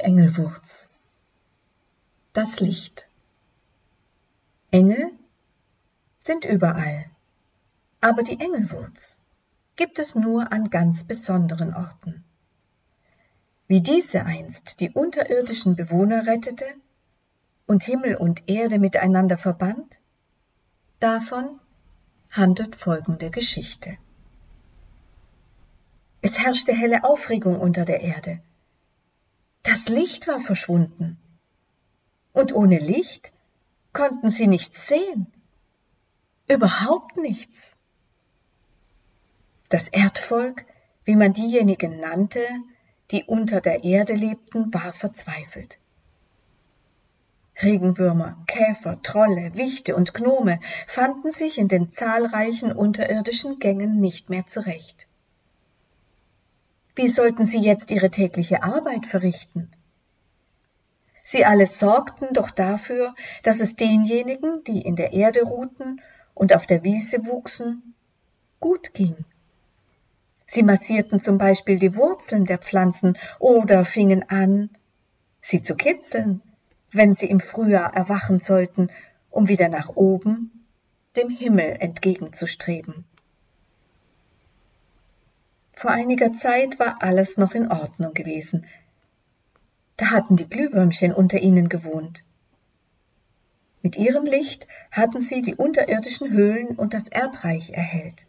Engelwurz. Das Licht. Engel sind überall, aber die Engelwurz gibt es nur an ganz besonderen Orten. Wie diese einst die unterirdischen Bewohner rettete und Himmel und Erde miteinander verband, davon handelt folgende Geschichte. Es herrschte helle Aufregung unter der Erde. Das Licht war verschwunden. Und ohne Licht konnten sie nichts sehen. Überhaupt nichts. Das Erdvolk, wie man diejenigen nannte, die unter der Erde lebten, war verzweifelt. Regenwürmer, Käfer, Trolle, Wichte und Gnome fanden sich in den zahlreichen unterirdischen Gängen nicht mehr zurecht. Wie sollten sie jetzt ihre tägliche Arbeit verrichten? Sie alle sorgten doch dafür, dass es denjenigen, die in der Erde ruhten und auf der Wiese wuchsen, gut ging. Sie massierten zum Beispiel die Wurzeln der Pflanzen oder fingen an, sie zu kitzeln, wenn sie im Frühjahr erwachen sollten, um wieder nach oben, dem Himmel entgegenzustreben. Vor einiger Zeit war alles noch in Ordnung gewesen. Da hatten die Glühwürmchen unter ihnen gewohnt. Mit ihrem Licht hatten sie die unterirdischen Höhlen und das Erdreich erhellt.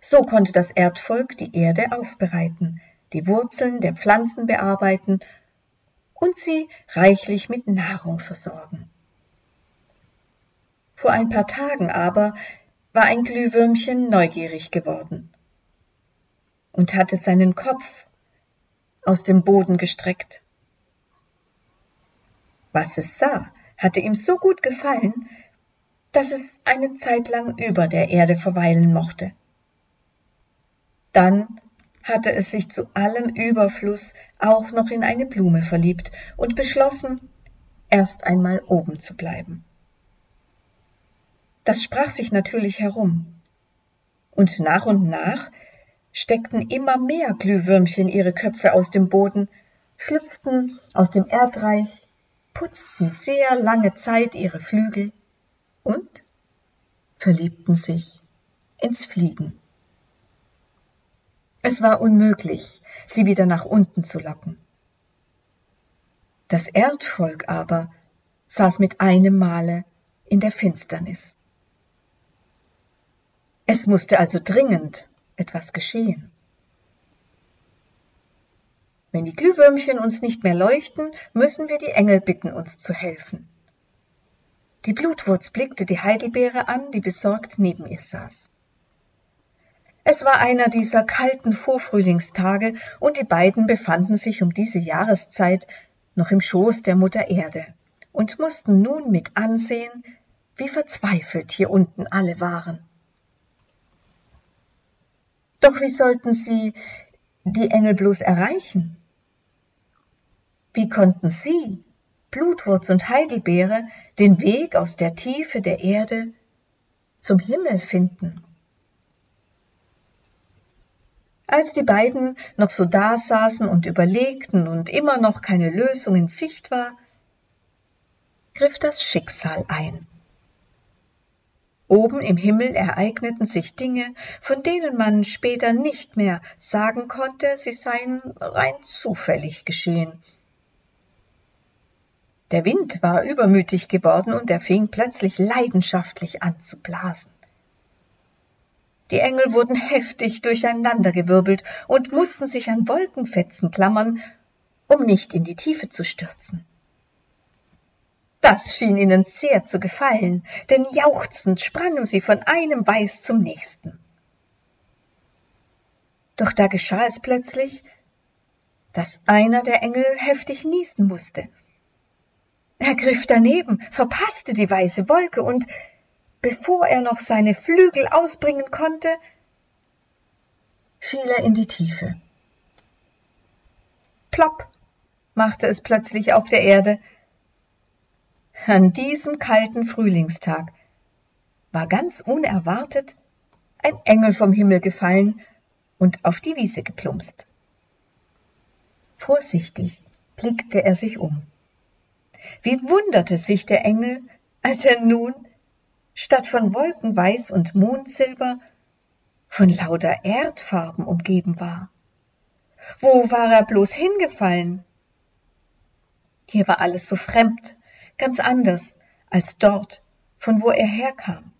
So konnte das Erdvolk die Erde aufbereiten, die Wurzeln der Pflanzen bearbeiten und sie reichlich mit Nahrung versorgen. Vor ein paar Tagen aber war ein Glühwürmchen neugierig geworden und hatte seinen Kopf aus dem Boden gestreckt. Was es sah, hatte ihm so gut gefallen, dass es eine Zeit lang über der Erde verweilen mochte. Dann hatte es sich zu allem Überfluss auch noch in eine Blume verliebt und beschlossen, erst einmal oben zu bleiben. Das sprach sich natürlich herum. Und nach und nach steckten immer mehr Glühwürmchen ihre Köpfe aus dem Boden, schlüpften aus dem Erdreich, putzten sehr lange Zeit ihre Flügel und verliebten sich ins Fliegen. Es war unmöglich, sie wieder nach unten zu locken. Das Erdvolk aber saß mit einem Male in der Finsternis. Es musste also dringend etwas geschehen. Wenn die Glühwürmchen uns nicht mehr leuchten, müssen wir die Engel bitten, uns zu helfen. Die Blutwurz blickte die Heidelbeere an, die besorgt neben ihr saß. Es war einer dieser kalten Vorfrühlingstage, und die beiden befanden sich um diese Jahreszeit noch im Schoß der Mutter Erde und mussten nun mit ansehen, wie verzweifelt hier unten alle waren. Doch wie sollten sie die Engel bloß erreichen? Wie konnten sie, Blutwurz und Heidelbeere, den Weg aus der Tiefe der Erde zum Himmel finden? Als die beiden noch so dasaßen und überlegten und immer noch keine Lösung in Sicht war, griff das Schicksal ein. Oben im Himmel ereigneten sich Dinge, von denen man später nicht mehr sagen konnte, sie seien rein zufällig geschehen. Der Wind war übermütig geworden und er fing plötzlich leidenschaftlich an zu blasen. Die Engel wurden heftig durcheinandergewirbelt und mussten sich an Wolkenfetzen klammern, um nicht in die Tiefe zu stürzen. Das schien ihnen sehr zu gefallen, denn jauchzend sprangen sie von einem Weiß zum nächsten. Doch da geschah es plötzlich, dass einer der Engel heftig niesen musste. Er griff daneben, verpasste die weiße Wolke und, bevor er noch seine Flügel ausbringen konnte, fiel er in die Tiefe. Plopp machte es plötzlich auf der Erde, an diesem kalten Frühlingstag war ganz unerwartet ein Engel vom Himmel gefallen und auf die Wiese geplumpst. Vorsichtig blickte er sich um. Wie wunderte sich der Engel, als er nun statt von Wolkenweiß und Mondsilber von lauter Erdfarben umgeben war. Wo war er bloß hingefallen? Hier war alles so fremd, ganz anders als dort, von wo er herkam.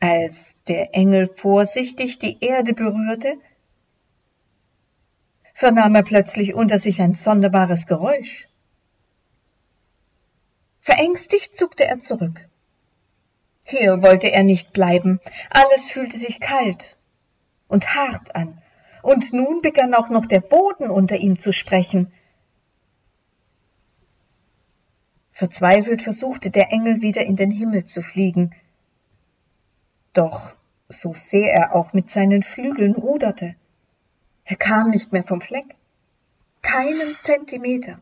Als der Engel vorsichtig die Erde berührte, vernahm er plötzlich unter sich ein sonderbares Geräusch. Verängstigt zuckte er zurück. Hier wollte er nicht bleiben, alles fühlte sich kalt und hart an, und nun begann auch noch der Boden unter ihm zu sprechen. Verzweifelt versuchte der Engel wieder in den Himmel zu fliegen, doch so sehr er auch mit seinen Flügeln ruderte, er kam nicht mehr vom Fleck, keinen Zentimeter.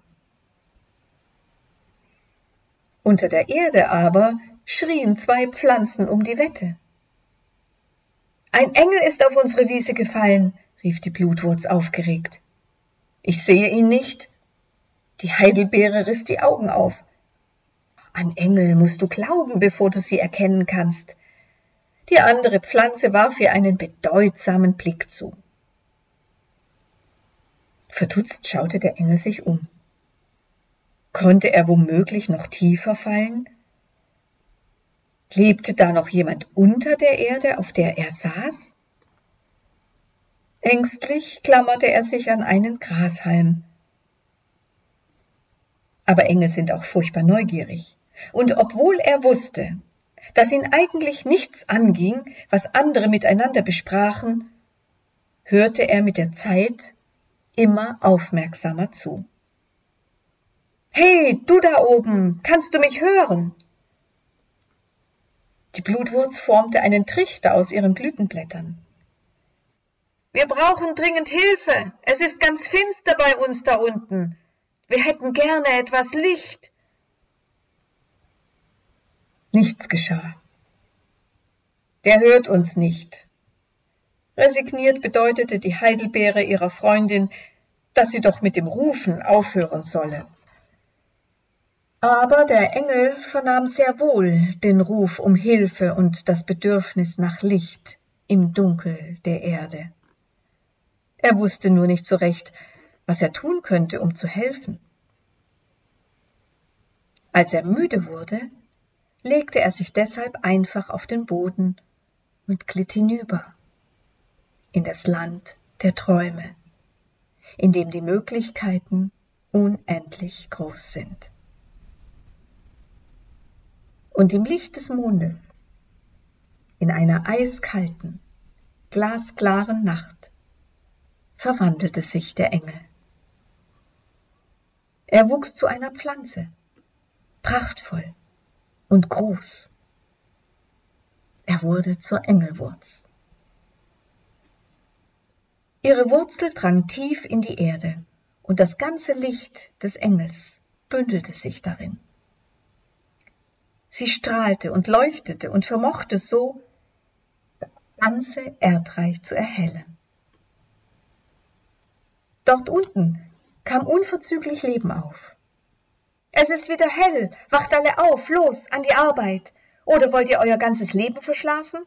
Unter der Erde aber schrien zwei Pflanzen um die Wette. Ein Engel ist auf unsere Wiese gefallen, rief die Blutwurz aufgeregt. Ich sehe ihn nicht. Die Heidelbeere riss die Augen auf. An Engel musst du glauben, bevor du sie erkennen kannst. Die andere Pflanze warf ihr einen bedeutsamen Blick zu. Verdutzt schaute der Engel sich um. Konnte er womöglich noch tiefer fallen? Lebte da noch jemand unter der Erde, auf der er saß? Ängstlich klammerte er sich an einen Grashalm. Aber Engel sind auch furchtbar neugierig. Und obwohl er wusste, dass ihn eigentlich nichts anging, was andere miteinander besprachen, hörte er mit der Zeit immer aufmerksamer zu. Hey, du da oben, kannst du mich hören? Die Blutwurz formte einen Trichter aus ihren Blütenblättern. Wir brauchen dringend Hilfe. Es ist ganz finster bei uns da unten. Wir hätten gerne etwas Licht. Nichts geschah. Der hört uns nicht. Resigniert bedeutete die Heidelbeere ihrer Freundin, dass sie doch mit dem Rufen aufhören solle. Aber der Engel vernahm sehr wohl den Ruf um Hilfe und das Bedürfnis nach Licht im Dunkel der Erde. Er wusste nur nicht so recht, was er tun könnte, um zu helfen. Als er müde wurde, legte er sich deshalb einfach auf den Boden und glitt hinüber in das Land der Träume, in dem die Möglichkeiten unendlich groß sind. Und im Licht des Mondes, in einer eiskalten, glasklaren Nacht, verwandelte sich der Engel. Er wuchs zu einer Pflanze, prachtvoll und groß. Er wurde zur Engelwurz. Ihre Wurzel drang tief in die Erde, und das ganze Licht des Engels bündelte sich darin. Sie strahlte und leuchtete und vermochte so, das ganze Erdreich zu erhellen. Dort unten kam unverzüglich Leben auf. Es ist wieder hell, wacht alle auf, los, an die Arbeit. Oder wollt ihr euer ganzes Leben verschlafen?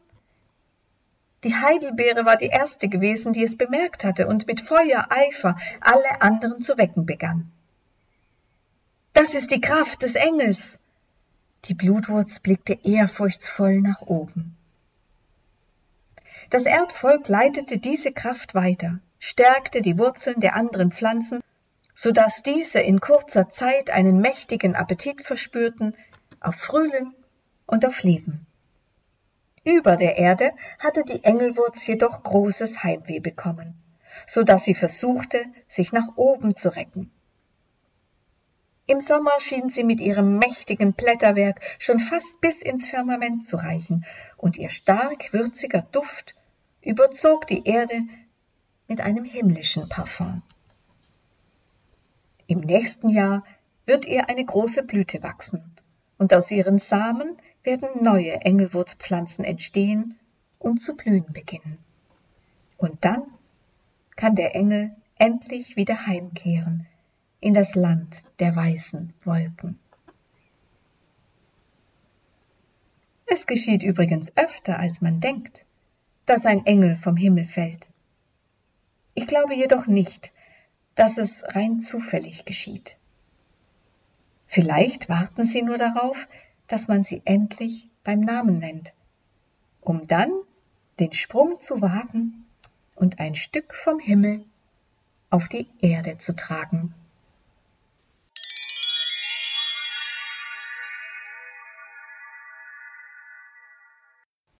Die Heidelbeere war die erste gewesen, die es bemerkt hatte und mit Feuereifer alle anderen zu wecken begann. Das ist die Kraft des Engels. Die Blutwurz blickte ehrfurchtsvoll nach oben. Das Erdvolk leitete diese Kraft weiter, stärkte die Wurzeln der anderen Pflanzen, so dass diese in kurzer Zeit einen mächtigen Appetit verspürten auf Frühling und auf Leben. Über der Erde hatte die Engelwurz jedoch großes Heimweh bekommen, so dass sie versuchte, sich nach oben zu recken. Im Sommer schien sie mit ihrem mächtigen Blätterwerk schon fast bis ins Firmament zu reichen, und ihr stark würziger Duft überzog die Erde mit einem himmlischen Parfum. Im nächsten Jahr wird ihr eine große Blüte wachsen, und aus ihren Samen werden neue Engelwurzpflanzen entstehen und zu blühen beginnen. Und dann kann der Engel endlich wieder heimkehren in das Land der weißen Wolken. Es geschieht übrigens öfter, als man denkt, dass ein Engel vom Himmel fällt. Ich glaube jedoch nicht, dass es rein zufällig geschieht. Vielleicht warten sie nur darauf, dass man sie endlich beim Namen nennt, um dann den Sprung zu wagen und ein Stück vom Himmel auf die Erde zu tragen.